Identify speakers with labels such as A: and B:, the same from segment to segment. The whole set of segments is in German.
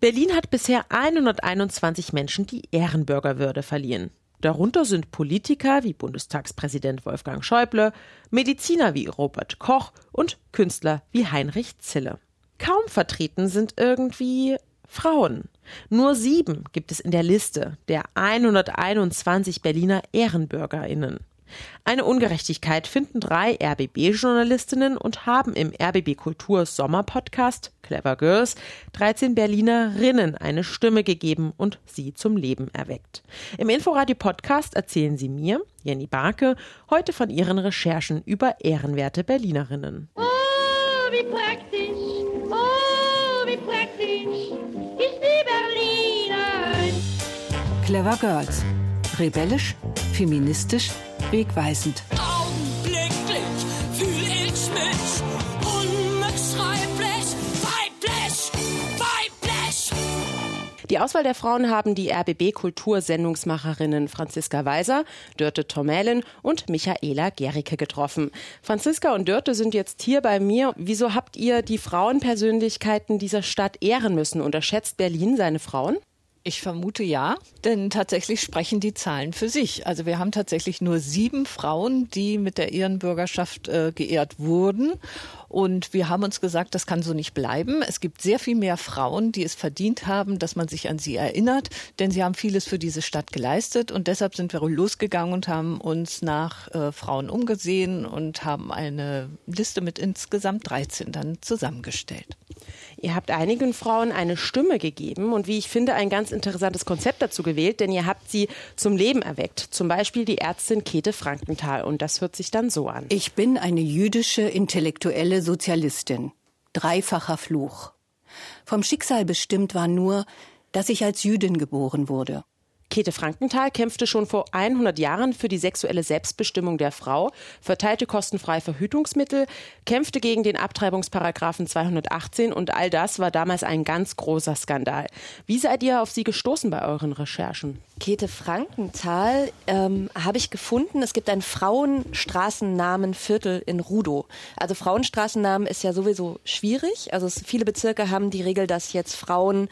A: Berlin hat bisher 121 Menschen die Ehrenbürgerwürde verliehen. Darunter sind Politiker wie Bundestagspräsident Wolfgang Schäuble, Mediziner wie Robert Koch und Künstler wie Heinrich Zille. Kaum vertreten sind irgendwie Frauen. Nur sieben gibt es in der Liste der 121 Berliner Ehrenbürgerinnen. Eine Ungerechtigkeit finden drei RBB-Journalistinnen und haben im RBB Kultur Sommer-Podcast Clever Girls 13 Berlinerinnen eine Stimme gegeben und sie zum Leben erweckt. Im Inforadio-Podcast erzählen sie mir, Jenny Barke, heute von ihren Recherchen über ehrenwerte Berlinerinnen.
B: Oh, wie praktisch! Oh, wie praktisch! Ist die Berliner!
C: Clever Girls. Rebellisch, feministisch, wegweisend.
D: Augenblicklich fühl ich mich unbeschreiblich weiblich, weiblich.
A: Die Auswahl der Frauen haben die RBB Kultursendungsmacherinnen Franziska Weiser, Dörte Tormälen und Michaela Gericke getroffen. Franziska und Dörte sind jetzt hier bei mir. Wieso habt ihr die Frauenpersönlichkeiten dieser Stadt ehren müssen? Unterschätzt Berlin seine Frauen?
E: Ich vermute ja, denn tatsächlich sprechen die Zahlen für sich. Also wir haben tatsächlich nur sieben Frauen, die mit der Ehrenbürgerschaft äh, geehrt wurden. Und wir haben uns gesagt, das kann so nicht bleiben. Es gibt sehr viel mehr Frauen, die es verdient haben, dass man sich an sie erinnert, denn sie haben vieles für diese Stadt geleistet. Und deshalb sind wir losgegangen und haben uns nach äh, Frauen umgesehen und haben eine Liste mit insgesamt 13 dann zusammengestellt.
A: Ihr habt einigen Frauen eine Stimme gegeben und wie ich finde, ein ganz interessantes Konzept dazu gewählt, denn ihr habt sie zum Leben erweckt. Zum Beispiel die Ärztin Käthe Frankenthal und das hört sich dann so an.
C: Ich bin eine jüdische intellektuelle Sozialistin. Dreifacher Fluch. Vom Schicksal bestimmt war nur, dass ich als Jüdin geboren wurde.
A: Käthe Frankenthal kämpfte schon vor 100 Jahren für die sexuelle Selbstbestimmung der Frau, verteilte kostenfrei Verhütungsmittel, kämpfte gegen den Abtreibungsparagraphen 218 und all das war damals ein ganz großer Skandal. Wie seid ihr auf sie gestoßen bei euren Recherchen?
F: Käthe Frankenthal ähm, habe ich gefunden. Es gibt ein Frauenstraßennamenviertel in Rudow. Also Frauenstraßennamen ist ja sowieso schwierig. Also es, viele Bezirke haben die Regel, dass jetzt Frauen,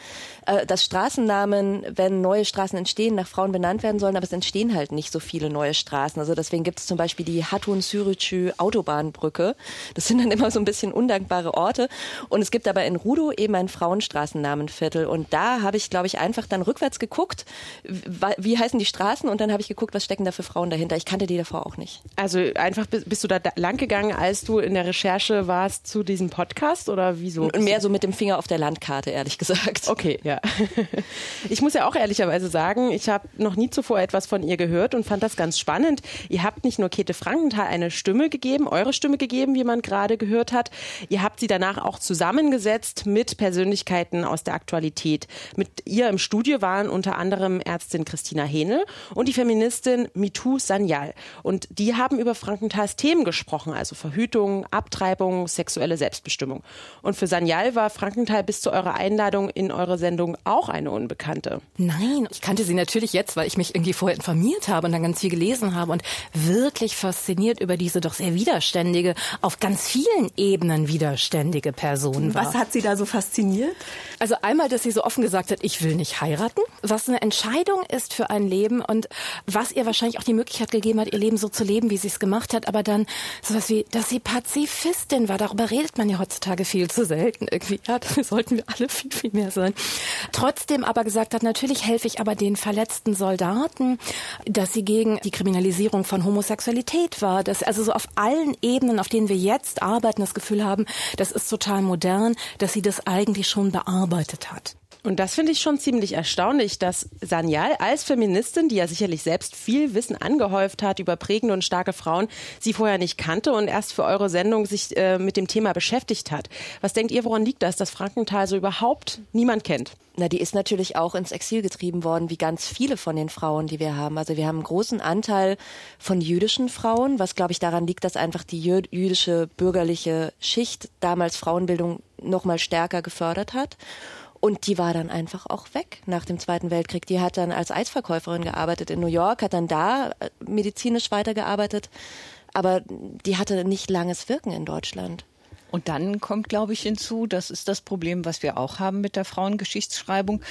F: äh, dass Straßennamen, wenn neue Straßen entstehen, nach Frauen benannt werden sollen, aber es entstehen halt nicht so viele neue Straßen. Also deswegen gibt es zum Beispiel die Hatun Sürücü Autobahnbrücke. Das sind dann immer so ein bisschen undankbare Orte. Und es gibt aber in Rudow eben ein Frauenstraßennamenviertel. Und da habe ich, glaube ich, einfach dann rückwärts geguckt, wie heißen die Straßen und dann habe ich geguckt, was stecken da für Frauen dahinter. Ich kannte die davor auch nicht.
A: Also einfach bi- bist du da da lang gegangen, als du in der Recherche warst zu diesem Podcast oder wieso?
F: Und mehr so mit dem Finger auf der Landkarte, ehrlich gesagt.
A: Okay, ja. Ich muss ja auch ehrlicherweise sagen, ich habe noch nie zuvor etwas von ihr gehört und fand das ganz spannend. Ihr habt nicht nur Käthe Frankenthal eine Stimme gegeben, eure Stimme gegeben, wie man gerade gehört hat. Ihr habt sie danach auch zusammengesetzt mit Persönlichkeiten aus der Aktualität. Mit ihr im Studio waren unter anderem Ärztin Christina Hähnel und die Feministin Mitu Sanyal. Und die haben über Frankenthals Themen gesprochen, also Verhütung, Abtreibung, sexuelle Selbstbestimmung. Und für Sanyal war Frankenthal bis zu eurer Einladung in eure Sendung auch eine Unbekannte.
G: Nein, ich kannte sie natürlich jetzt, weil ich mich irgendwie vorher informiert habe und dann ganz viel gelesen habe und wirklich fasziniert über diese doch sehr widerständige, auf ganz vielen Ebenen widerständige Person war.
H: Was hat Sie da so fasziniert?
G: Also einmal, dass sie so offen gesagt hat, ich will nicht heiraten, was eine Entscheidung ist für ein Leben und was ihr wahrscheinlich auch die Möglichkeit gegeben hat, ihr Leben so zu leben, wie sie es gemacht hat, aber dann sowas wie, dass sie Pazifistin war, darüber redet man ja heutzutage viel zu selten irgendwie. Ja, dafür sollten wir alle viel, viel mehr sein. Trotzdem aber gesagt hat, natürlich helfe ich aber den verletzten Soldaten, dass sie gegen die Kriminalisierung von Homosexualität war, dass also so auf allen Ebenen, auf denen wir jetzt arbeiten, das Gefühl haben, das ist total modern, dass sie das eigentlich schon bearbeitet hat.
A: Und das finde ich schon ziemlich erstaunlich, dass Sanyal als Feministin, die ja sicherlich selbst viel Wissen angehäuft hat über prägende und starke Frauen, sie vorher nicht kannte und erst für eure Sendung sich äh, mit dem Thema beschäftigt hat. Was denkt ihr, woran liegt das, dass Frankenthal so überhaupt niemand kennt?
F: Na, die ist natürlich auch ins Exil getrieben worden, wie ganz viele von den Frauen, die wir haben. Also wir haben einen großen Anteil von jüdischen Frauen, was glaube ich daran liegt, dass einfach die jü jüdische bürgerliche Schicht damals Frauenbildung noch mal stärker gefördert hat. Und die war dann einfach auch weg nach dem Zweiten Weltkrieg. Die hat dann als Eisverkäuferin gearbeitet in New York, hat dann da äh, medizinisch weitergearbeitet, aber die hatte nicht langes Wirken in Deutschland.
E: Und dann kommt, glaube ich, hinzu, das ist das Problem, was wir auch haben mit der Frauengeschichtsschreibung.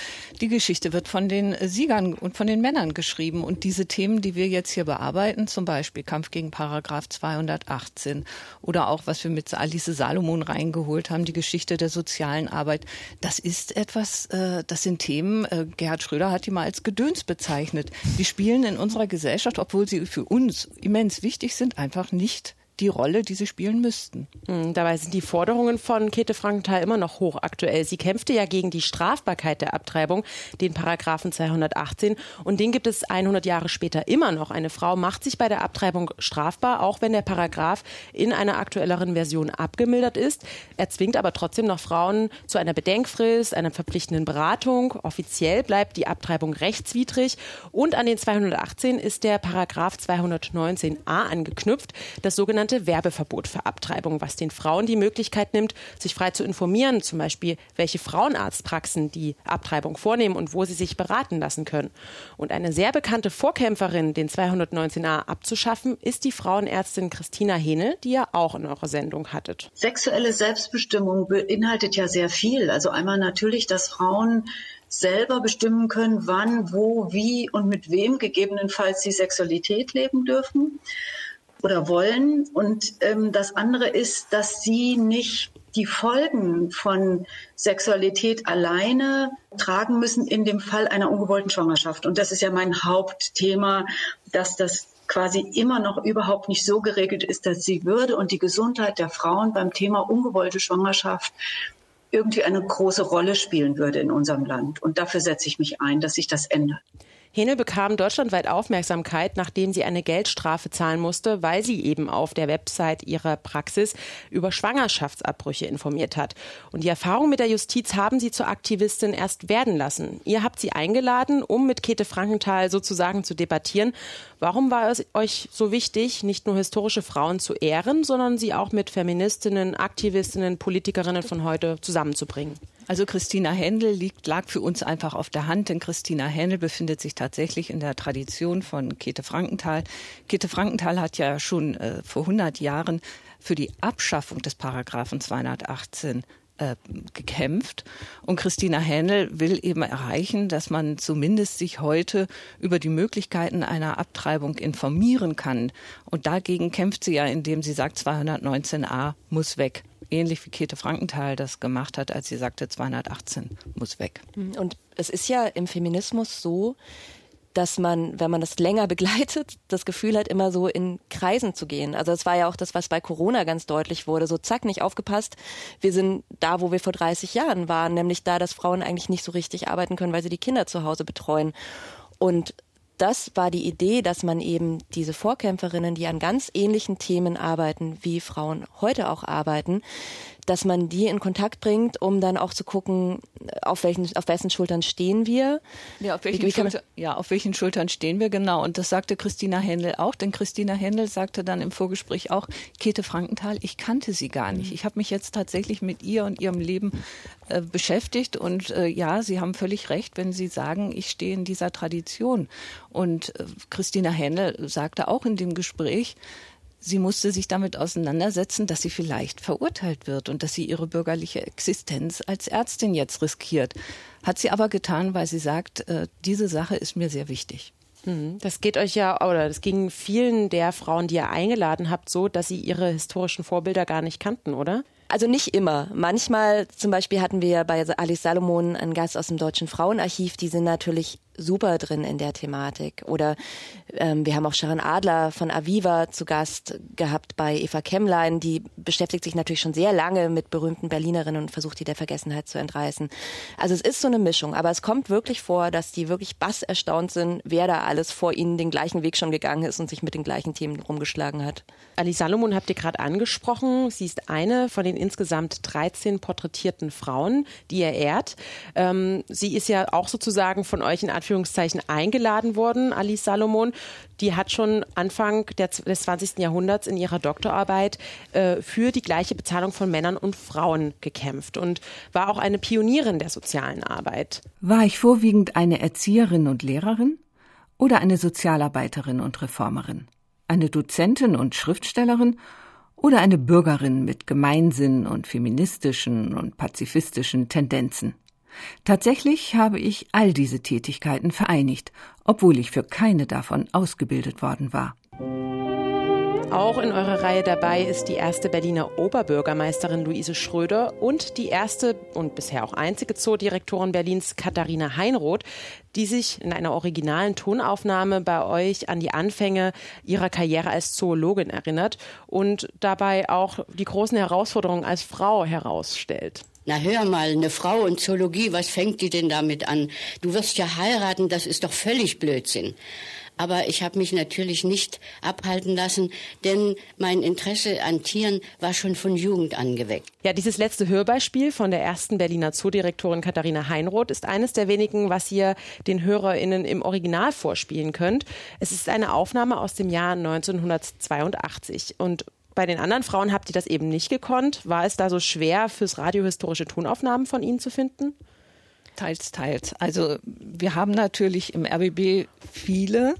E: Die Geschichte wird von den Siegern und von den Männern geschrieben. Und diese Themen, die wir jetzt hier bearbeiten, zum Beispiel Kampf gegen Paragraph 218 oder auch, was wir mit Alice Salomon reingeholt haben, die Geschichte der sozialen Arbeit, das ist etwas, äh, das sind Themen, äh, Gerhard Schröder hat die mal als Gedöns bezeichnet. Die spielen in unserer Gesellschaft, obwohl sie für uns immens wichtig sind, einfach nicht die Rolle, die sie spielen müssten.
A: Hm, dabei sind die Forderungen von Käthe Frankenthal immer noch hochaktuell. Sie kämpfte ja gegen die Strafbarkeit der Abtreibung, den Paragraphen 218. Und den gibt es 100 Jahre später immer noch. Eine Frau macht sich bei der Abtreibung strafbar, auch wenn der Paragraph in einer aktuelleren Version abgemildert ist. Er zwingt aber trotzdem noch Frauen zu einer Bedenkfrist, einer verpflichtenden Beratung. Offiziell bleibt die Abtreibung rechtswidrig. Und an den 218 ist der Paragraph 219a angeknüpft, das sogenannte sogenannte Werbeverbot für Abtreibung, was den Frauen die Möglichkeit nimmt, sich frei zu informieren, zum Beispiel welche Frauenarztpraxen die Abtreibung vornehmen und wo sie sich beraten lassen können. Und eine sehr bekannte Vorkämpferin, den 219a abzuschaffen, ist die Frauenärztin Christina Hene, die ihr auch in eurer Sendung hattet.
H: Sexuelle Selbstbestimmung beinhaltet ja sehr viel. Also einmal natürlich, dass Frauen selber bestimmen können, wann, wo, wie und mit wem gegebenenfalls sie Sexualität leben dürfen oder wollen. Und ähm, das andere ist, dass sie nicht die Folgen von Sexualität alleine tragen müssen in dem Fall einer ungewollten Schwangerschaft. Und das ist ja mein Hauptthema, dass das quasi immer noch überhaupt nicht so geregelt ist, dass die Würde und die Gesundheit der Frauen beim Thema ungewollte Schwangerschaft irgendwie eine große Rolle spielen würde in unserem Land. Und dafür setze ich mich ein, dass sich das ändert.
A: Hene bekam deutschlandweit Aufmerksamkeit, nachdem sie eine Geldstrafe zahlen musste, weil sie eben auf der Website ihrer Praxis über Schwangerschaftsabbrüche informiert hat. Und die Erfahrung mit der Justiz haben sie zur Aktivistin erst werden lassen. Ihr habt sie eingeladen, um mit Käthe Frankenthal sozusagen zu debattieren. Warum war es euch so wichtig, nicht nur historische Frauen zu ehren, sondern sie auch mit Feministinnen, Aktivistinnen, Politikerinnen von heute zusammenzubringen?
E: Also Christina Händel liegt, lag für uns einfach auf der Hand, denn Christina Händel befindet sich tatsächlich in der Tradition von Käthe Frankenthal. Käthe Frankenthal hat ja schon äh, vor 100 Jahren für die Abschaffung des Paragraphen 218 äh, gekämpft. Und Christina Händel will eben erreichen, dass man zumindest sich heute über die Möglichkeiten einer Abtreibung informieren kann. Und dagegen kämpft sie ja, indem sie sagt, 219a muss weg ähnlich wie Käthe Frankenthal das gemacht hat, als sie sagte, 218 muss weg.
F: Und es ist ja im Feminismus so, dass man, wenn man das länger begleitet, das Gefühl hat, immer so in Kreisen zu gehen. Also das war ja auch das, was bei Corona ganz deutlich wurde. So zack, nicht aufgepasst. Wir sind da, wo wir vor 30 Jahren waren, nämlich da, dass Frauen eigentlich nicht so richtig arbeiten können, weil sie die Kinder zu Hause betreuen. Und das war die Idee, dass man eben diese Vorkämpferinnen, die an ganz ähnlichen Themen arbeiten, wie Frauen heute auch arbeiten, dass man die in Kontakt bringt, um dann auch zu gucken, auf welchen, auf wessen Schultern stehen wir.
E: Ja, auf welchen, wie, wie Schulter, ja, auf welchen Schultern stehen wir, genau. Und das sagte Christina Händel auch, denn Christina Händel sagte dann im Vorgespräch auch, Käthe Frankenthal, ich kannte sie gar nicht. Mhm. Ich habe mich jetzt tatsächlich mit ihr und ihrem Leben äh, beschäftigt und äh, ja, Sie haben völlig recht, wenn Sie sagen, ich stehe in dieser Tradition. Und äh, Christina Händel sagte auch in dem Gespräch, sie musste sich damit auseinandersetzen, dass sie vielleicht verurteilt wird und dass sie ihre bürgerliche Existenz als Ärztin jetzt riskiert. Hat sie aber getan, weil sie sagt, äh, diese Sache ist mir sehr wichtig.
A: Mhm. Das geht euch ja, oder das ging vielen der Frauen, die ihr eingeladen habt, so, dass sie ihre historischen Vorbilder gar nicht kannten, oder?
F: Also nicht immer. Manchmal, zum Beispiel hatten wir bei Alice Salomon einen Gast aus dem Deutschen Frauenarchiv, die sind natürlich super drin in der Thematik. Oder ähm, wir haben auch Sharon Adler von Aviva zu Gast gehabt bei Eva Kemmlein. Die beschäftigt sich natürlich schon sehr lange mit berühmten Berlinerinnen und versucht, die der Vergessenheit zu entreißen. Also es ist so eine Mischung. Aber es kommt wirklich vor, dass die wirklich bass erstaunt sind, wer da alles vor ihnen den gleichen Weg schon gegangen ist und sich mit den gleichen Themen rumgeschlagen hat.
A: Ali Salomon habt ihr gerade angesprochen. Sie ist eine von den insgesamt 13 porträtierten Frauen, die ihr ehrt. Ähm, sie ist ja auch sozusagen von euch in Art Anführungszeichen eingeladen worden, Alice Salomon. Die hat schon Anfang der, des 20. Jahrhunderts in ihrer Doktorarbeit äh, für die gleiche Bezahlung von Männern und Frauen gekämpft und war auch eine Pionierin der sozialen Arbeit.
I: War ich vorwiegend eine Erzieherin und Lehrerin oder eine Sozialarbeiterin und Reformerin? Eine Dozentin und Schriftstellerin oder eine Bürgerin mit Gemeinsinn und feministischen und pazifistischen Tendenzen. Tatsächlich habe ich all diese Tätigkeiten vereinigt, obwohl ich für keine davon ausgebildet worden war.
A: Auch in eurer Reihe dabei ist die erste Berliner Oberbürgermeisterin Luise Schröder und die erste und bisher auch einzige Zoodirektorin Berlins Katharina Heinroth, die sich in einer originalen Tonaufnahme bei euch an die Anfänge ihrer Karriere als Zoologin erinnert und dabei auch die großen Herausforderungen als Frau herausstellt.
J: Na hör mal, eine Frau und Zoologie, was fängt die denn damit an? Du wirst ja heiraten, das ist doch völlig Blödsinn. Aber ich habe mich natürlich nicht abhalten lassen, denn mein Interesse an Tieren war schon von Jugend an geweckt.
A: Ja, dieses letzte Hörbeispiel von der ersten Berliner Zoodirektorin Katharina Heinroth ist eines der wenigen, was ihr den HörerInnen im Original vorspielen könnt. Es ist eine Aufnahme aus dem Jahr 1982 und bei den anderen Frauen habt ihr das eben nicht gekonnt. War es da so schwer, fürs Radio historische Tonaufnahmen von ihnen zu finden?
E: Teils, teils. Also wir haben natürlich im RBB viele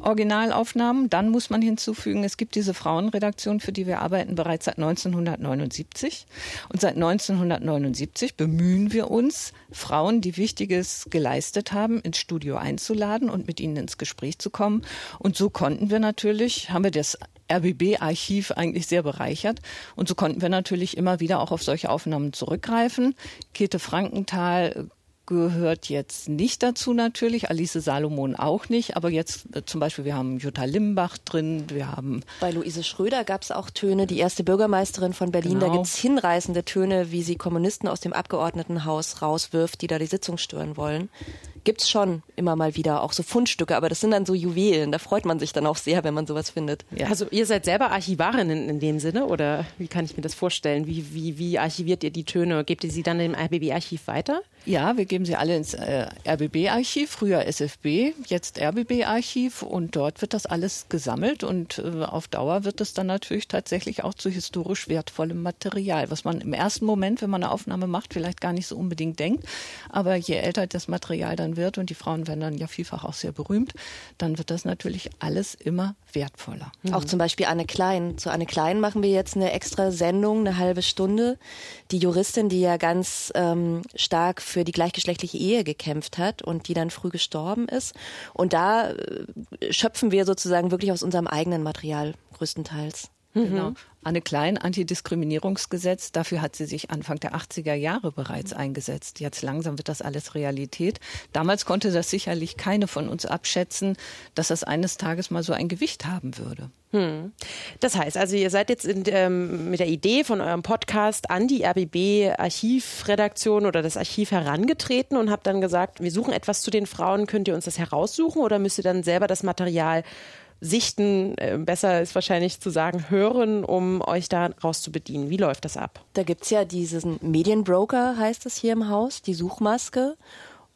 E: Originalaufnahmen. Dann muss man hinzufügen, es gibt diese Frauenredaktion, für die wir arbeiten, bereits seit 1979. Und seit 1979 bemühen wir uns, Frauen, die Wichtiges geleistet haben, ins Studio einzuladen und mit ihnen ins Gespräch zu kommen. Und so konnten wir natürlich, haben wir das RBB-Archiv eigentlich sehr bereichert. Und so konnten wir natürlich immer wieder auch auf solche Aufnahmen zurückgreifen. Käthe Frankenthal gehört jetzt nicht dazu natürlich, Alice Salomon auch nicht, aber jetzt äh, zum Beispiel, wir haben Jutta Limbach drin, wir haben...
F: Bei Luise Schröder gab es auch Töne, die erste Bürgermeisterin von Berlin,
E: Genau.
F: da gibt es hinreißende Töne, wie sie Kommunisten aus dem Abgeordnetenhaus rauswirft, die da die Sitzung stören wollen. Gibt's schon immer mal wieder, auch so Fundstücke, aber das sind dann so Juwelen, da freut man sich dann auch sehr, wenn man sowas findet.
A: Also ihr seid selber Archivarinnen in dem Sinne oder wie kann ich mir das vorstellen? Wie, wie, wie archiviert ihr die Töne? Gebt ihr sie dann im RBB-Archiv weiter?
E: Ja, wir geben sie alle ins äh, RBB-Archiv, früher SFB, jetzt RBB-Archiv und dort wird das alles gesammelt und äh, auf Dauer wird es dann natürlich tatsächlich auch zu historisch wertvollem Material, was man im ersten Moment, wenn man eine Aufnahme macht, vielleicht gar nicht so unbedingt denkt. Aber je älter das Material dann wird und die Frauen werden dann ja vielfach auch sehr berühmt, dann wird das natürlich alles immer wertvoller.
F: Auch zum Beispiel Anne Klein. Zu Anne Klein machen wir jetzt eine extra Sendung, eine halbe Stunde. Die Juristin, die ja ganz ähm, stark für die gleichgeschlechtliche Ehe gekämpft hat und die dann früh gestorben ist. Und da äh, schöpfen wir sozusagen wirklich aus unserem eigenen Material größtenteils.
E: Genau. Anne Klein, Antidiskriminierungsgesetz, dafür hat sie sich Anfang der 80er Jahre bereits eingesetzt. Jetzt langsam wird das alles Realität. Damals konnte das sicherlich keine von uns abschätzen, dass das eines Tages mal so ein Gewicht haben würde.
A: Hm. Das heißt, also ihr seid jetzt in, ähm, mit der Idee von eurem Podcast an die RBB-Archivredaktion oder das Archiv herangetreten und habt dann gesagt, wir suchen etwas zu den Frauen, könnt ihr uns das heraussuchen oder müsst ihr dann selber das Material sichten, äh, besser ist wahrscheinlich zu sagen, hören, um euch da rauszubedienen. Wie läuft das ab?
F: Da gibt's ja diesen Medienbroker, heißt es hier im Haus, die Suchmaske.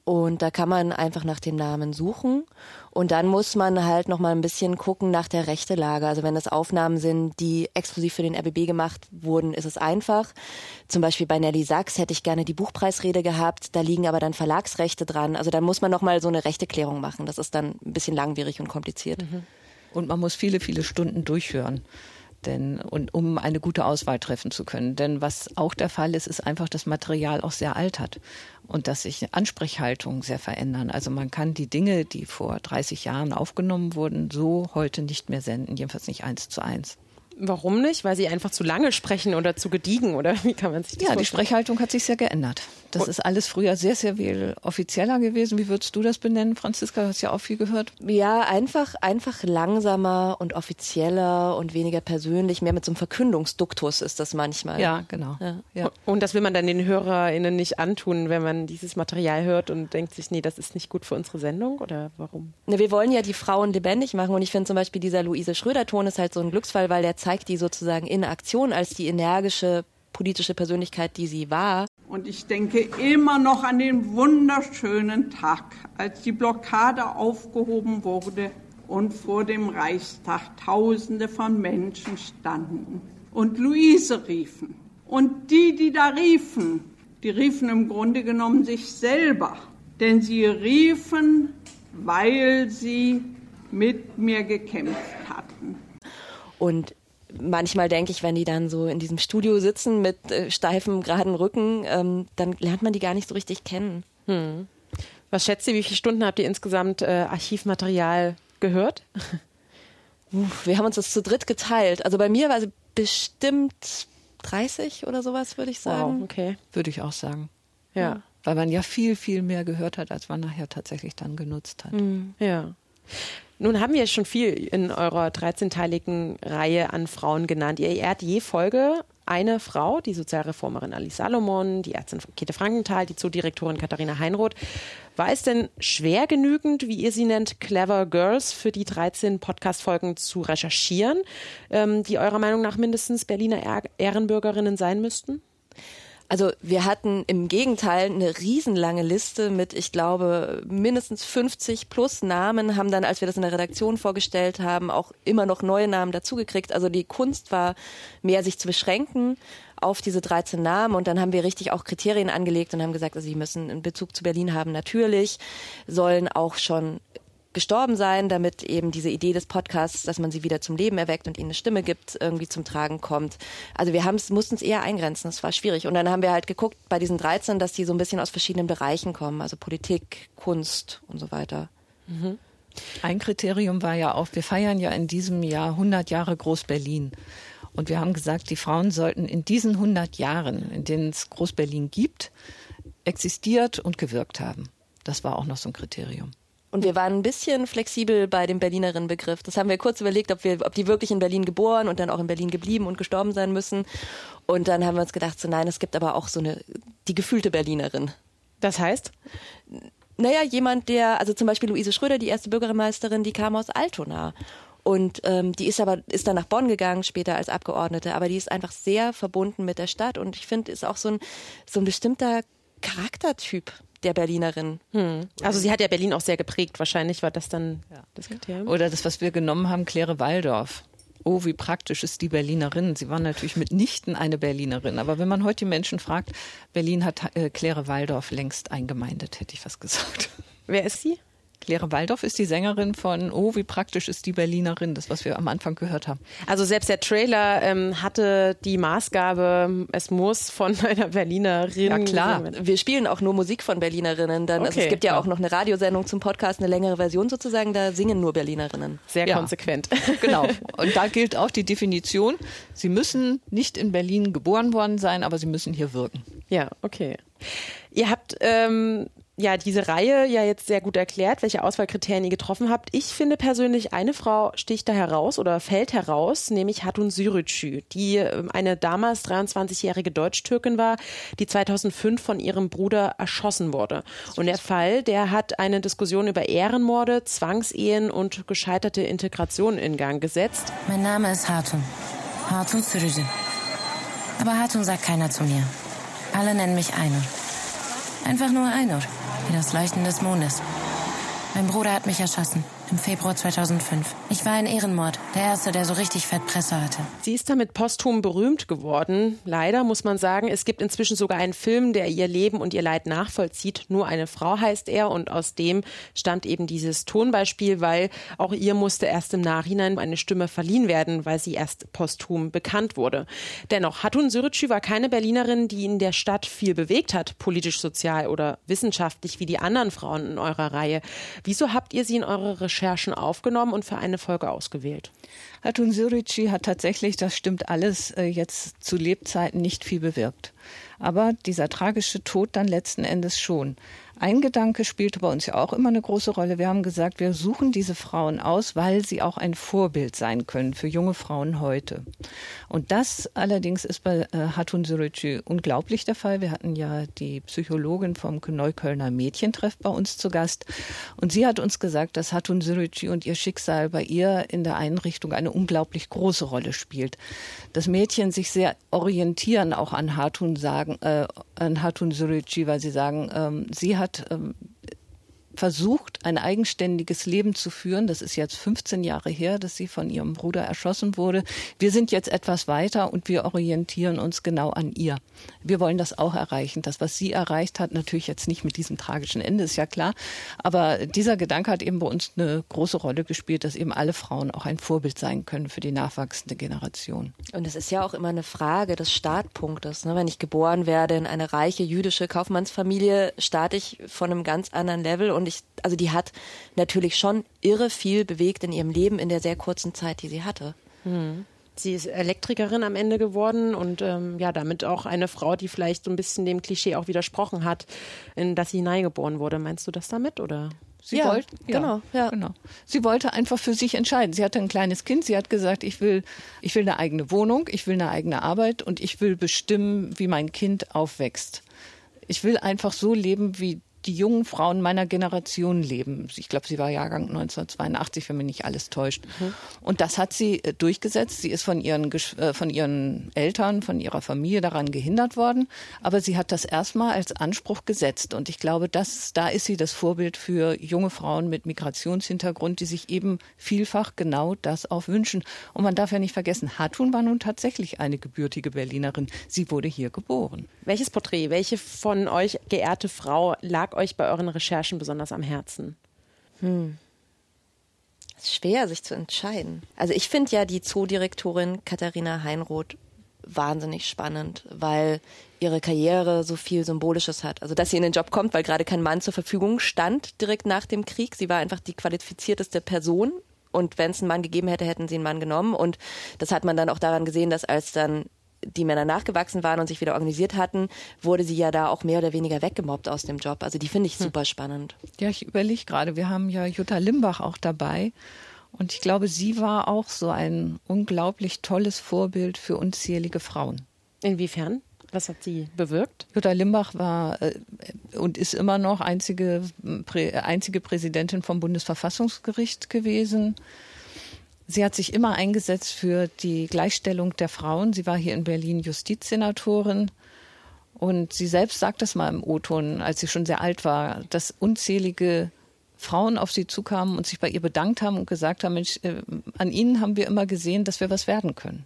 F: Und da kann man einfach nach dem Namen suchen. Und dann muss man halt noch mal ein bisschen gucken nach der Rechtelage. Also wenn das Aufnahmen sind, die exklusiv für den RBB gemacht wurden, ist es einfach. Zum Beispiel bei Nelly Sachs hätte ich gerne die Buchpreisrede gehabt. Da liegen aber dann Verlagsrechte dran. Also dann muss man noch mal so eine Rechteklärung machen. Das ist dann ein bisschen langwierig und kompliziert.
E: Und man muss viele, viele Stunden durchhören. Denn, und um eine gute Auswahl treffen zu können. Denn was auch der Fall ist, ist einfach, dass Material auch sehr altert und dass sich Ansprechhaltungen sehr verändern. Also man kann die Dinge, die vor 30 Jahren aufgenommen wurden, so heute nicht mehr senden, jedenfalls nicht eins zu eins.
A: Warum nicht? Weil sie einfach zu lange sprechen oder zu gediegen oder wie kann man sich das
E: Ja, die
A: vorstellen?
E: Sprechhaltung hat sich sehr geändert. Das ist alles früher sehr, sehr viel offizieller gewesen. Wie würdest du das benennen, Franziska? Du hast ja auch viel gehört.
F: Ja, einfach, einfach langsamer und offizieller und weniger persönlich. Mehr mit so einem Verkündungsduktus ist das manchmal.
E: Ja, genau.
F: Ja.
E: Ja.
A: Und das will man dann den HörerInnen nicht antun, wenn man dieses Material hört und denkt sich, nee, das ist nicht gut für unsere Sendung oder warum?
F: Ne, wir wollen ja die Frauen lebendig machen und ich finde zum Beispiel dieser Luise Schröder-Ton ist halt so ein Glücksfall, weil der zeigt die sozusagen in Aktion als die energische politische Persönlichkeit, die sie war.
K: Und ich denke immer noch an den wunderschönen Tag, als die Blockade aufgehoben wurde und vor dem Reichstag Tausende von Menschen standen und Luise riefen. Und die, die da riefen, die riefen im Grunde genommen sich selber, denn sie riefen, weil sie mit mir gekämpft hatten.
F: Und manchmal denke ich, wenn die dann so in diesem Studio sitzen mit äh, steifem, geraden Rücken, ähm, dann lernt man die gar nicht so richtig kennen.
A: Hm. Was schätzt ihr, wie viele Stunden habt ihr insgesamt äh, Archivmaterial gehört?
F: Uff, wir haben uns das zu dritt geteilt. Also bei mir war es bestimmt 30 oder sowas, würde ich sagen.
A: Wow, okay.
E: Würde ich auch sagen.
A: Ja.
E: Weil man ja viel, viel mehr gehört hat, als man nachher tatsächlich dann genutzt hat.
A: Mhm. Ja. Nun haben wir schon viel in eurer 13-teiligen Reihe an Frauen genannt. Ihr ehrt je Folge eine Frau, die Sozialreformerin Alice Salomon, die Ärztin Käthe Frankenthal, die Zoodirektorin Katharina Heinroth. War es denn schwer genügend, wie ihr sie nennt, Clever Girls für die 13 Podcast-Folgen zu recherchieren, ähm, die eurer Meinung nach mindestens Berliner Ehrenbürgerinnen sein müssten?
F: Also wir hatten im Gegenteil eine riesenlange Liste mit, ich glaube, mindestens 50 plus Namen, haben dann, als wir das in der Redaktion vorgestellt haben, auch immer noch neue Namen dazugekriegt. Also die Kunst war mehr, sich zu beschränken auf diese 13 Namen und dann haben wir richtig auch Kriterien angelegt und haben gesagt, also sie müssen einen Bezug zu Berlin haben, natürlich, sollen auch schon gestorben sein, damit eben diese Idee des Podcasts, dass man sie wieder zum Leben erweckt und ihnen eine Stimme gibt, irgendwie zum Tragen kommt. Also wir haben es, mussten es eher eingrenzen, das war schwierig. Und dann haben wir halt geguckt bei diesen 13, dass die so ein bisschen aus verschiedenen Bereichen kommen, also Politik, Kunst und so weiter.
E: Mhm. Ein Kriterium war ja auch, wir feiern ja in diesem Jahr 100 Jahre Groß-Berlin. Und wir haben gesagt, die Frauen sollten in diesen 100 Jahren, in denen es Groß-Berlin gibt, existiert und gewirkt haben. Das war auch noch so ein Kriterium.
F: Und wir waren ein bisschen flexibel bei dem Berlinerin-Begriff. Das haben wir kurz überlegt, ob, wir, ob die wirklich in Berlin geboren und dann auch in Berlin geblieben und gestorben sein müssen. Und dann haben wir uns gedacht, so nein, es gibt aber auch so eine, die gefühlte Berlinerin.
A: Das heißt?
F: Naja, jemand, der, also zum Beispiel Luise Schröder, die erste Bürgermeisterin, die kam aus Altona. Und ähm, die ist aber ist dann nach Bonn gegangen später als Abgeordnete, aber die ist einfach sehr verbunden mit der Stadt und ich finde, ist auch so ein so ein bestimmter Charaktertyp der Berlinerin.
A: Hm. Also sie hat ja Berlin auch sehr geprägt. Wahrscheinlich war das dann ja. das Kriterium.
E: Oder das, was wir genommen haben, Claire Waldorf. Oh, wie praktisch ist die Berlinerin. Sie war natürlich mitnichten eine Berlinerin. Aber wenn man heute die Menschen fragt, Berlin hat äh, Claire Waldorf längst eingemeindet, hätte ich was gesagt.
A: Wer ist sie?
E: Claire Waldorf ist die Sängerin von Oh, wie praktisch ist die Berlinerin, das, was wir am Anfang gehört haben.
A: Also selbst der Trailer ähm, hatte die Maßgabe, es muss von einer Berlinerin.
F: Ja klar, wir spielen auch nur Musik von Berlinerinnen. Dann, okay, also es gibt ja klar. auch noch eine Radiosendung zum Podcast, eine längere Version sozusagen, da singen nur Berlinerinnen.
A: Sehr ja. konsequent.
E: Genau. Und da gilt auch die Definition, sie müssen nicht in Berlin geboren worden sein, aber sie müssen hier wirken.
A: Ja, okay. Ihr habt ähm, ja diese Reihe ja jetzt sehr gut erklärt, welche Auswahlkriterien ihr getroffen habt. Ich finde persönlich, eine Frau sticht da heraus oder fällt heraus, nämlich Hatun Sürücü, die ähm, eine damals 23-jährige Deutsch-Türkin war, die 2005 von ihrem Bruder erschossen wurde. Und der Fall, der hat eine Diskussion über Ehrenmorde, Zwangsehen und gescheiterte Integration in Gang gesetzt.
L: Mein Name ist Hatun. Hatun Sürücü. Aber Hatun sagt keiner zu mir. Alle nennen mich Einur. Einfach nur Einur wie das Leuchten des Mondes. Mein Bruder hat mich erschossen im Februar 2005. Ich war ein Ehrenmord, der erste, der so richtig Fettpresse hatte.
A: Sie ist damit posthum berühmt geworden. Leider muss man sagen, es gibt inzwischen sogar einen Film, der ihr Leben und ihr Leid nachvollzieht. Nur eine Frau heißt er und aus dem stammt eben dieses Tonbeispiel, weil auch ihr musste erst im Nachhinein eine Stimme verliehen werden, weil sie erst posthum bekannt wurde. Dennoch, Hatun Sürücü war keine Berlinerin, die in der Stadt viel bewegt hat, politisch, sozial oder wissenschaftlich wie die anderen Frauen in eurer Reihe. Wieso habt ihr sie in eure Recherche Recherchen aufgenommen und für eine Folge ausgewählt.
E: Hatun Surici hat tatsächlich, das stimmt alles, äh, jetzt zu Lebzeiten nicht viel bewirkt. Aber dieser tragische Tod dann letzten Endes schon. Ein Gedanke spielte bei uns ja auch immer eine große Rolle. Wir haben gesagt, wir suchen diese Frauen aus, weil sie auch ein Vorbild sein können für junge Frauen heute. Und das allerdings ist bei äh, Hatun Sürücü unglaublich der Fall. Wir hatten ja die Psychologin vom Neuköllner Mädchentreff bei uns zu Gast. Und sie hat uns gesagt, dass Hatun Sürücü und ihr Schicksal bei ihr in der Einrichtung eine unglaublich große Rolle spielt. Das Mädchen sich sehr orientieren auch an Hatun sagen, äh, an Hatun Sürücü, weil sie sagen, ähm, sie hat ähm, versucht, ein eigenständiges Leben zu führen. Das ist jetzt 15 Jahre her, dass sie von ihrem Bruder erschossen wurde. Wir sind jetzt etwas weiter und wir orientieren uns genau an ihr. Wir wollen das auch erreichen. Das, was sie erreicht hat, natürlich jetzt nicht mit diesem tragischen Ende, ist ja klar. Aber dieser Gedanke hat eben bei uns eine große Rolle gespielt, dass eben alle Frauen auch ein Vorbild sein können für die nachwachsende Generation.
F: Und es ist ja auch immer eine Frage des Startpunktes. Ne? Wenn ich geboren werde in eine reiche jüdische Kaufmannsfamilie, starte ich von einem ganz anderen Level und ich, also die hat natürlich schon irre viel bewegt in ihrem Leben in der sehr kurzen Zeit, die sie hatte.
A: Hm. Sie ist Elektrikerin am Ende geworden und ähm, ja, damit auch eine Frau, die vielleicht so ein bisschen dem Klischee auch widersprochen hat, in das sie hineingeboren wurde. Meinst du das damit oder?
E: Sie
F: Ja,
E: wollte, ja,
F: genau, ja.
E: genau. Sie wollte einfach für sich entscheiden. Sie hatte ein kleines Kind. Sie hat gesagt, ich will, ich will eine eigene Wohnung, ich will eine eigene Arbeit und ich will bestimmen, wie mein Kind aufwächst. Ich will einfach so leben, wie die jungen Frauen meiner Generation leben. Ich glaube, sie war Jahrgang 1982, wenn mich nicht alles täuscht. Und das hat sie äh, durchgesetzt. Sie ist von ihren, äh, von ihren Eltern, von ihrer Familie daran gehindert worden. Aber sie hat das erstmal als Anspruch gesetzt. Und ich glaube, das, da ist sie das Vorbild für junge Frauen mit Migrationshintergrund, die sich eben vielfach genau das auch wünschen. Und man darf ja nicht vergessen, Hatun war nun tatsächlich eine gebürtige Berlinerin. Sie wurde hier geboren.
A: Welches Porträt, welche von euch geehrte Frau lag euch bei euren Recherchen besonders am Herzen?
F: Hm. Es ist schwer, sich zu entscheiden. Also ich finde ja die Zoodirektorin Katharina Heinroth wahnsinnig spannend, weil ihre Karriere so viel Symbolisches hat. Also dass sie in den Job kommt, weil gerade kein Mann zur Verfügung stand direkt nach dem Krieg. Sie war einfach die qualifizierteste Person. Und wenn es einen Mann gegeben hätte, hätten sie einen Mann genommen. Und das hat man dann auch daran gesehen, dass als dann die Männer nachgewachsen waren und sich wieder organisiert hatten, wurde sie ja da auch mehr oder weniger weggemobbt aus dem Job. Also die finde ich super spannend.
E: Ja, ich überlege gerade, wir haben ja Jutta Limbach auch dabei. Und ich glaube, sie war auch so ein unglaublich tolles Vorbild für unzählige Frauen.
A: Inwiefern? Was hat sie bewirkt?
E: Jutta Limbach war äh, und ist immer noch einzige, prä, einzige Präsidentin vom Bundesverfassungsgericht gewesen. Sie hat sich immer eingesetzt für die Gleichstellung der Frauen. Sie war hier in Berlin Justizsenatorin. Und sie selbst sagt das mal im O-Ton, als sie schon sehr alt war, dass unzählige Frauen auf sie zukamen und sich bei ihr bedankt haben und gesagt haben, Mensch, äh, an ihnen haben wir immer gesehen, dass wir was werden können.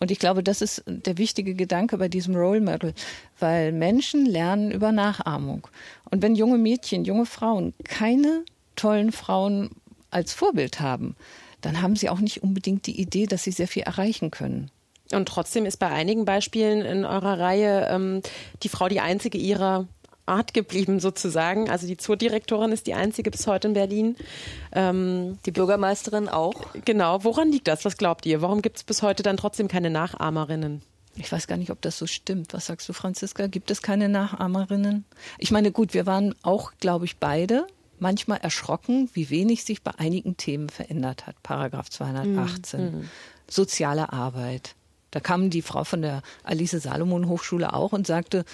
E: Und ich glaube, das ist der wichtige Gedanke bei diesem Role Model, weil Menschen lernen über Nachahmung. Und wenn junge Mädchen, junge Frauen keine tollen Frauen als Vorbild haben, dann haben sie auch nicht unbedingt die Idee, dass sie sehr viel erreichen können.
A: Und trotzdem ist bei einigen Beispielen in eurer Reihe ähm, die Frau die einzige ihrer Art geblieben, sozusagen. Also die Zoodirektorin ist die einzige bis heute in Berlin. Ähm,
F: die Bürgermeisterin auch.
A: Genau. Woran liegt das? Was glaubt ihr? Warum gibt es bis heute dann trotzdem keine Nachahmerinnen?
E: Ich weiß gar nicht, ob das so stimmt. Was sagst du, Franziska? Gibt es keine Nachahmerinnen? Ich meine, gut, wir waren auch, glaube ich, beide manchmal erschrocken, wie wenig sich bei einigen Themen verändert hat. Paragraph 218.
A: Mhm.
E: Soziale Arbeit. Da kam die Frau von der Alice Salomon Hochschule auch und sagte,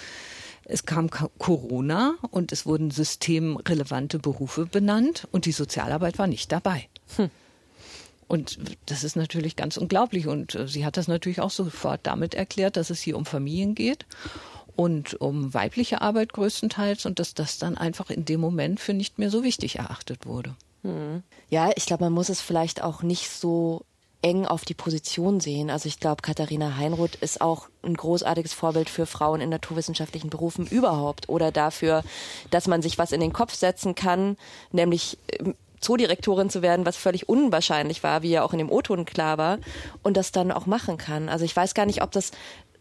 E: es kam Ka- Corona und es wurden systemrelevante Berufe benannt und die Sozialarbeit war nicht dabei. Und das ist natürlich ganz unglaublich. Und äh, sie hat das natürlich auch sofort damit erklärt, dass es hier um Familien geht und um weibliche Arbeit größtenteils und dass das dann einfach in dem Moment für nicht mehr so wichtig erachtet wurde.
F: Ja, ich glaube, man muss es vielleicht auch nicht so eng auf die Position sehen. Also ich glaube, Katharina Heinroth ist auch ein großartiges Vorbild für Frauen in naturwissenschaftlichen Berufen überhaupt oder dafür, dass man sich was in den Kopf setzen kann, nämlich ähm, Zoodirektorin zu werden, was völlig unwahrscheinlich war, wie ja auch in dem O-Ton klar war, und das dann auch machen kann. Also ich weiß gar nicht, ob das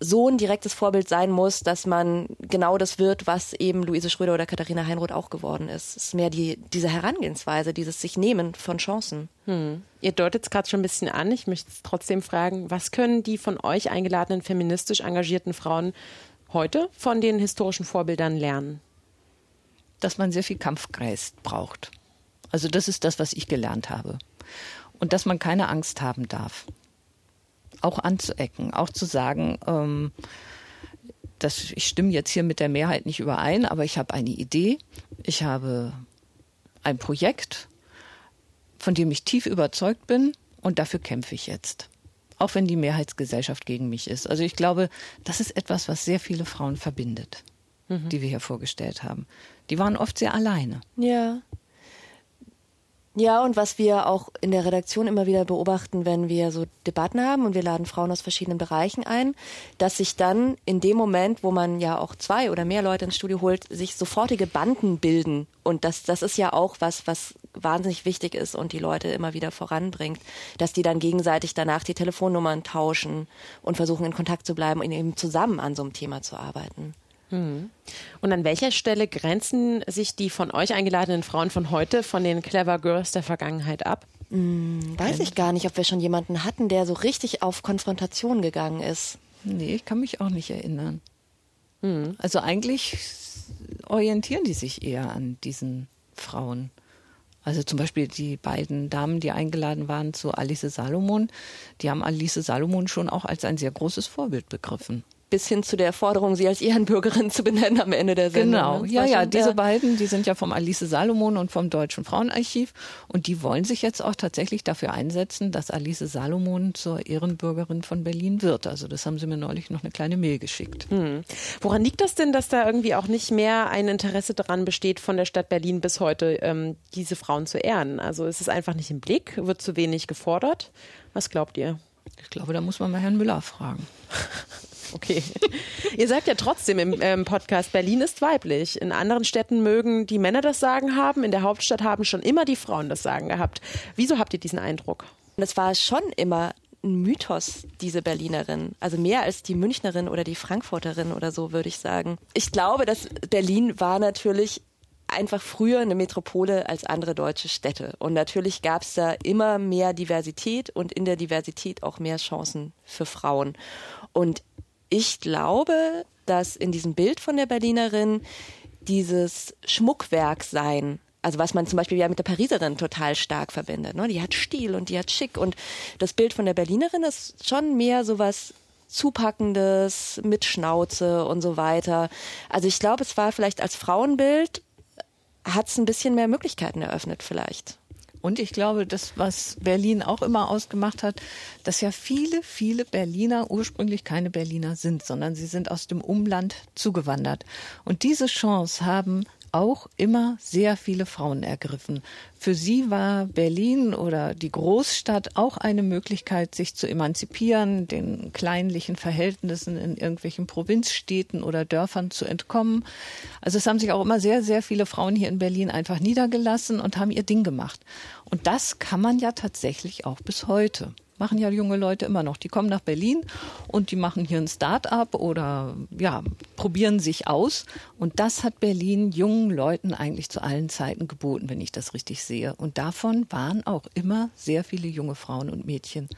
F: so ein direktes Vorbild sein muss, dass man genau das wird, was eben Luise Schröder oder Katharina Heinroth auch geworden ist. Es ist mehr die, diese Herangehensweise, dieses sich nehmen von Chancen.
A: Hm. Ihr deutet es gerade schon ein bisschen an. Ich möchte es trotzdem fragen, was können die von euch eingeladenen feministisch engagierten Frauen heute von den historischen Vorbildern lernen?
E: Dass man sehr viel Kampfgeist braucht. Also das ist das, was ich gelernt habe. Und dass man keine Angst haben darf. Auch anzuecken, auch zu sagen, ähm, dass ich stimme jetzt hier mit der Mehrheit nicht überein, aber ich habe eine Idee, ich habe ein Projekt, von dem ich tief überzeugt bin und dafür kämpfe ich jetzt. Auch wenn die Mehrheitsgesellschaft gegen mich ist. Also ich glaube, das ist etwas, was sehr viele Frauen verbindet. die wir hier vorgestellt haben. Die waren oft sehr alleine.
F: Ja. Ja, und was wir auch in der Redaktion immer wieder beobachten, wenn wir so Debatten haben und wir laden Frauen aus verschiedenen Bereichen ein, dass sich dann in dem Moment, wo man ja auch zwei oder mehr Leute ins Studio holt, sich sofortige Banden bilden. Und das, das ist ja auch was, was wahnsinnig wichtig ist und die Leute immer wieder voranbringt, dass die dann gegenseitig danach die Telefonnummern tauschen und versuchen in Kontakt zu bleiben und eben zusammen an so einem Thema zu arbeiten.
A: Mhm. Und an welcher Stelle grenzen sich die von euch eingeladenen Frauen von heute von den Clever Girls der Vergangenheit ab?
F: Hm, weiß ich gar nicht, ob wir schon jemanden hatten, der so richtig auf Konfrontation gegangen ist.
E: Nee, ich kann mich auch nicht erinnern. Mhm. Also eigentlich orientieren die sich eher an diesen Frauen. Also zum Beispiel die beiden Damen, die eingeladen waren zu Alice Salomon, die haben Alice Salomon schon auch als ein sehr großes Vorbild begriffen
F: bis hin zu der Forderung, sie als Ehrenbürgerin zu benennen am Ende der Sendung.
E: Genau,
F: ne?
E: ja, ja, diese beiden, die sind ja vom Alice Salomon und vom Deutschen Frauenarchiv und die wollen sich jetzt auch tatsächlich dafür einsetzen, dass Alice Salomon zur Ehrenbürgerin von Berlin wird. Also das haben sie mir neulich noch eine kleine Mail geschickt.
A: Hm. Woran liegt das denn, dass da irgendwie auch nicht mehr ein Interesse daran besteht, von der Stadt Berlin bis heute ähm, diese Frauen zu ehren? Also ist es einfach nicht im Blick, wird zu wenig gefordert? Was glaubt ihr?
E: Ich glaube, da muss man mal Herrn Müller fragen.
A: Okay. Ihr sagt ja trotzdem im ähm, Podcast, Berlin ist weiblich. In anderen Städten mögen die Männer das Sagen haben, in der Hauptstadt haben schon immer die Frauen das Sagen gehabt. Wieso habt ihr diesen Eindruck?
F: Das war schon immer ein Mythos, diese Berlinerin. Also mehr als die Münchnerin oder die Frankfurterin oder so, würde ich sagen. Ich glaube, dass Berlin war natürlich einfach früher eine Metropole als andere deutsche Städte. Und natürlich gab es da immer mehr Diversität und in der Diversität auch mehr Chancen für Frauen. Und ich glaube, dass in diesem Bild von der Berlinerin dieses Schmuckwerk sein, also was man zum Beispiel ja mit der Pariserin total stark verbindet. Ne? Die hat Stil und die hat Schick. Und das Bild von der Berlinerin ist schon mehr sowas Zupackendes, mit Schnauze und so weiter. Also ich glaube, es war vielleicht als Frauenbild, hat es ein bisschen mehr Möglichkeiten eröffnet vielleicht.
E: Und ich glaube, das, was Berlin auch immer ausgemacht hat, dass ja viele, viele Berliner ursprünglich keine Berliner sind, sondern sie sind aus dem Umland zugewandert. Und diese Chance haben auch immer sehr viele Frauen ergriffen. Für sie war Berlin oder die Großstadt auch eine Möglichkeit, sich zu emanzipieren, den kleinlichen Verhältnissen in irgendwelchen Provinzstädten oder Dörfern zu entkommen. Also es haben sich auch immer sehr, sehr viele Frauen hier in Berlin einfach niedergelassen und haben ihr Ding gemacht. Und das kann man ja tatsächlich auch bis heute machen ja junge Leute immer noch. Die kommen nach Berlin und die machen hier ein Start-up oder ja, probieren sich aus. Und das hat Berlin jungen Leuten eigentlich zu allen Zeiten geboten, wenn ich das richtig sehe. Und davon waren auch immer sehr viele junge Frauen und Mädchen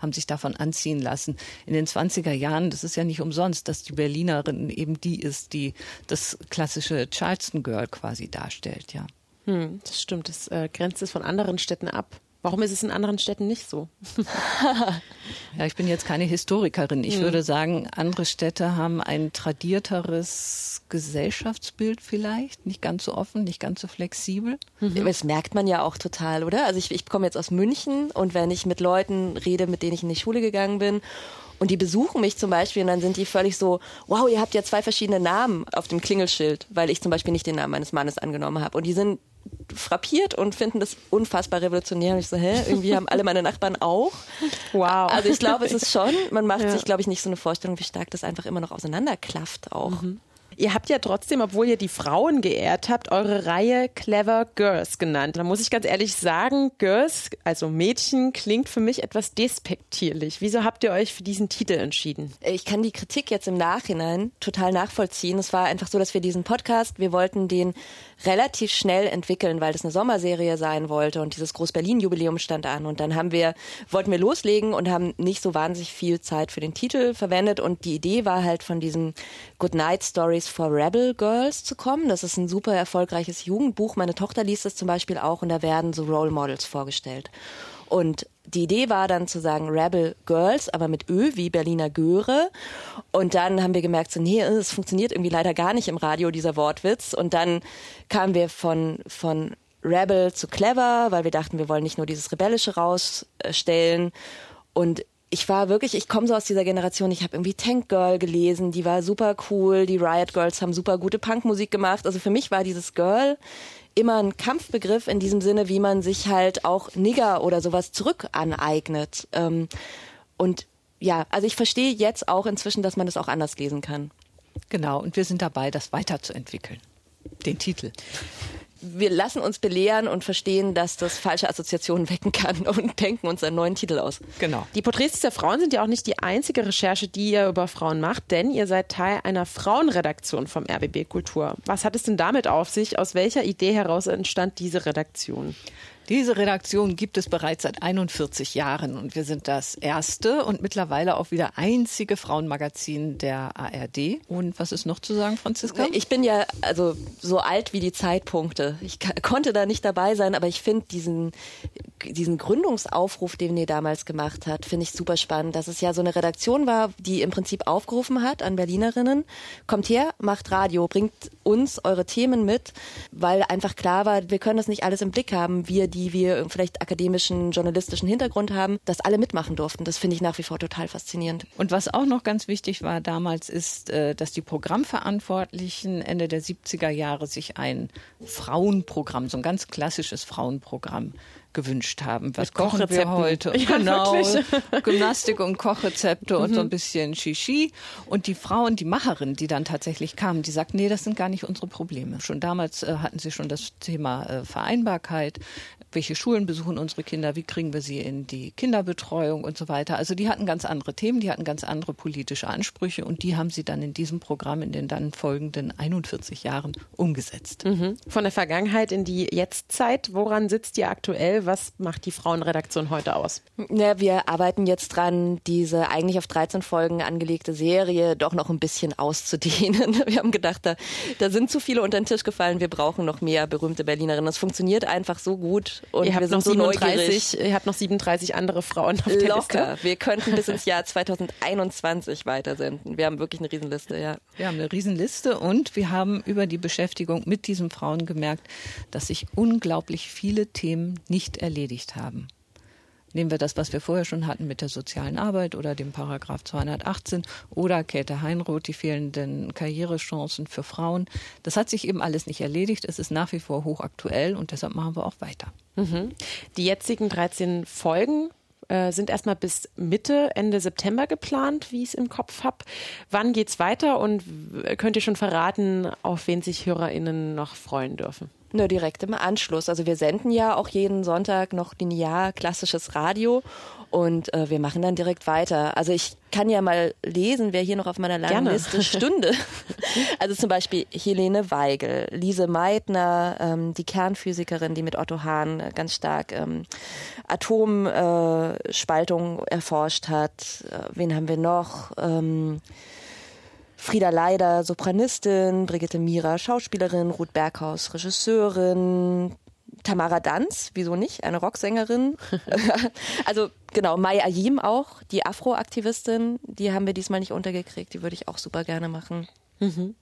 E: haben sich davon anziehen lassen. In den 20er Jahren, das ist ja nicht umsonst, dass die Berlinerin eben die ist, die das klassische Charleston Girl quasi darstellt, ja.
A: Hm, das stimmt, das äh, grenzt es von anderen Städten ab. Warum ist es in anderen Städten nicht so?
E: ja, ich bin jetzt keine Historikerin. Ich
A: Mhm.
E: würde sagen, andere Städte haben ein tradierteres Gesellschaftsbild vielleicht, nicht ganz so offen, nicht ganz so flexibel.
F: Das merkt man ja auch total, oder? Also ich, ich komme jetzt aus München und wenn ich mit Leuten rede, mit denen ich in die Schule gegangen bin und die besuchen mich zum Beispiel und dann sind die völlig so, wow, ihr habt ja zwei verschiedene Namen auf dem Klingelschild, weil ich zum Beispiel nicht den Namen meines Mannes angenommen habe. Und die sind frappiert und finden das unfassbar revolutionär. Und ich so, hä, irgendwie haben alle meine Nachbarn auch.
A: Wow.
F: Also ich glaube, es ist schon, man macht
A: Ja.
F: sich, glaube ich, nicht so eine Vorstellung, wie stark das einfach immer noch auseinanderklafft auch.
A: Ihr habt ja trotzdem, obwohl ihr die Frauen geehrt habt, eure Reihe Clever Girls genannt. Da muss ich ganz ehrlich sagen, Girls, also Mädchen, klingt für mich etwas despektierlich. Wieso habt ihr euch für diesen Titel entschieden?
F: Ich kann die Kritik jetzt im Nachhinein total nachvollziehen. Es war einfach so, dass wir diesen Podcast, wir wollten den relativ schnell entwickeln, weil das eine Sommerserie sein wollte und dieses Groß-Berlin-Jubiläum stand an. Und dann haben wir, wollten wir loslegen und haben nicht so wahnsinnig viel Zeit für den Titel verwendet. Und die Idee war halt von diesem Good Night Stories for Rebel Girls zu kommen. Das ist ein super erfolgreiches Jugendbuch. Meine Tochter liest das zum Beispiel auch und da werden so Role Models vorgestellt. Und die Idee war dann zu sagen Rebel Girls, aber mit Ö wie Berliner Göre. Und dann haben wir gemerkt, so, nee, es funktioniert irgendwie leider gar nicht im Radio, dieser Wortwitz. Und dann kamen wir von, von Rebel zu Clever, weil wir dachten, wir wollen nicht nur dieses Rebellische rausstellen. Und ich war wirklich, ich komme so aus dieser Generation, ich habe irgendwie Tank Girl gelesen, die war super cool, die Riot Girls haben super gute Punkmusik gemacht. Also für mich war dieses Girl immer ein Kampfbegriff in diesem Sinne, wie man sich halt auch Nigger oder sowas zurück aneignet. Ähm, und ja, also ich verstehe jetzt auch inzwischen, dass man das auch anders lesen kann.
E: Genau, und wir sind dabei, das weiterzuentwickeln. Den Titel
F: wir lassen uns belehren und verstehen, dass das falsche Assoziationen wecken kann und denken uns einen neuen Titel aus.
A: Genau. Die Porträts der Frauen sind ja auch nicht die einzige Recherche, die ihr über Frauen macht, denn ihr seid Teil einer Frauenredaktion vom RBB Kultur. Was hat es denn damit auf sich? Aus welcher Idee heraus entstand diese Redaktion?
E: Diese Redaktion gibt es bereits seit 41 Jahren und wir sind das erste und mittlerweile auch wieder einzige Frauenmagazin der ARD. Und was ist noch zu sagen, Franziska?
F: Ich bin ja also so alt wie die Zeitpunkte. Ich konnte da nicht dabei sein, aber ich finde diesen diesen Gründungsaufruf, den ihr damals gemacht hat, finde ich super spannend, dass es ja so eine Redaktion war, die im Prinzip aufgerufen hat an Berlinerinnen, kommt her, macht Radio, bringt uns eure Themen mit, weil einfach klar war, wir können das nicht alles im Blick haben, wir, die wir vielleicht akademischen, journalistischen Hintergrund haben, dass alle mitmachen durften. Das finde ich nach wie vor total faszinierend.
E: Und was auch noch ganz wichtig war damals, ist, äh, dass die Programmverantwortlichen Ende der 70er Jahre sich ein Frauenprogramm, so ein ganz klassisches Frauenprogramm gewünscht haben. Was kochen wir heute? Ja, genau, Gymnastik und Kochrezepte und so ein mhm. bisschen Shishi. Und die Frauen, die Macherinnen, die dann tatsächlich kamen, die sagten, nee, das sind gar nicht unsere Probleme. Schon damals äh, hatten sie schon das Thema äh, Vereinbarkeit welche Schulen besuchen unsere Kinder, wie kriegen wir sie in die Kinderbetreuung und so weiter. Also die hatten ganz andere Themen, die hatten ganz andere politische Ansprüche und die haben sie dann in diesem Programm in den dann folgenden 41 Jahren umgesetzt.
A: Mhm. Von der Vergangenheit in die Jetztzeit, woran sitzt ihr aktuell? Was macht die Frauenredaktion heute aus?
F: Ja, wir arbeiten jetzt dran, diese eigentlich auf 13 Folgen angelegte Serie doch noch ein bisschen auszudehnen. Wir haben gedacht, da, da sind zu viele unter den Tisch gefallen, wir brauchen noch mehr berühmte Berlinerinnen. Das funktioniert einfach so gut und
A: ihr habt
F: wir sind
A: noch
F: so
A: 37, Ihr habt noch 37 andere Frauen auf der
F: Locker.
A: Liste.
F: Wir könnten bis ins Jahr 2021 weitersenden. Wir haben wirklich eine Riesenliste, ja.
E: Wir haben eine Riesenliste und wir haben über die Beschäftigung mit diesen Frauen gemerkt, dass sich unglaublich viele Themen nicht erledigt haben. Nehmen wir das, was wir vorher schon hatten mit der sozialen Arbeit oder dem Paragraph 218 oder Käthe Heinroth, die fehlenden Karrierechancen für Frauen. Das hat sich eben alles nicht erledigt. Es ist nach wie vor hochaktuell und deshalb machen wir auch weiter.
A: Mhm. Die jetzigen 13 Folgen äh, sind erstmal bis Mitte, Ende September geplant, wie ich es im Kopf habe. Wann geht's weiter und könnt ihr schon verraten, auf wen sich HörerInnen noch freuen dürfen?
F: Nur direkt im Anschluss. Also wir senden ja auch jeden Sonntag noch linear klassisches Radio und äh, wir machen dann direkt weiter. Also ich kann ja mal lesen, wer hier noch auf meiner langen Gerne. Liste stünde. also zum Beispiel Helene Weigel, Lise Meitner, ähm, die Kernphysikerin, die mit Otto Hahn ganz stark ähm, Atomspaltung äh, erforscht hat. Äh, wen haben wir noch? Ähm, Frieda Leider, Sopranistin, Brigitte Mira, Schauspielerin, Ruth Berghaus, Regisseurin, Tamara Danz, wieso nicht, eine Rocksängerin. also genau, Mai Ayim auch, die Afro-Aktivistin, die haben wir diesmal nicht untergekriegt, die würde ich auch super gerne machen.
A: Mhm.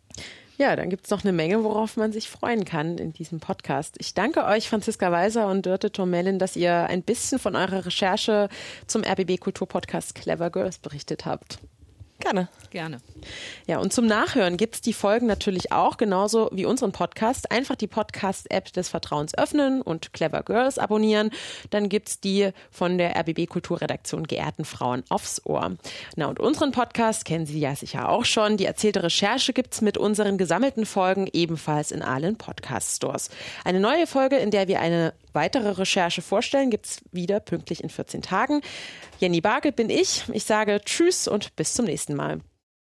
A: Ja, dann gibt es noch eine Menge, worauf man sich freuen kann in diesem Podcast. Ich danke euch, Franziska Weiser und Dörte Tormellin, dass ihr ein bisschen von eurer Recherche zum RBB Kulturpodcast Clever Girls berichtet habt.
F: Gerne.
E: Gerne.
A: Ja, und zum Nachhören gibt es die Folgen natürlich auch, genauso wie unseren Podcast. Einfach die Podcast-App des Vertrauens öffnen und Clever Girls abonnieren. Dann gibt es die von der RBB Kulturredaktion Geehrten Frauen aufs Ohr. Na, und unseren Podcast kennen Sie ja sicher auch schon. Die erzählte Recherche gibt es mit unseren gesammelten Folgen ebenfalls in allen Podcast-Stores. Eine neue Folge, in der wir eine weitere Recherche vorstellen, gibt es wieder pünktlich in 14 Tagen. Jenny Bargel bin ich. Ich sage Tschüss und bis zum nächsten Mal.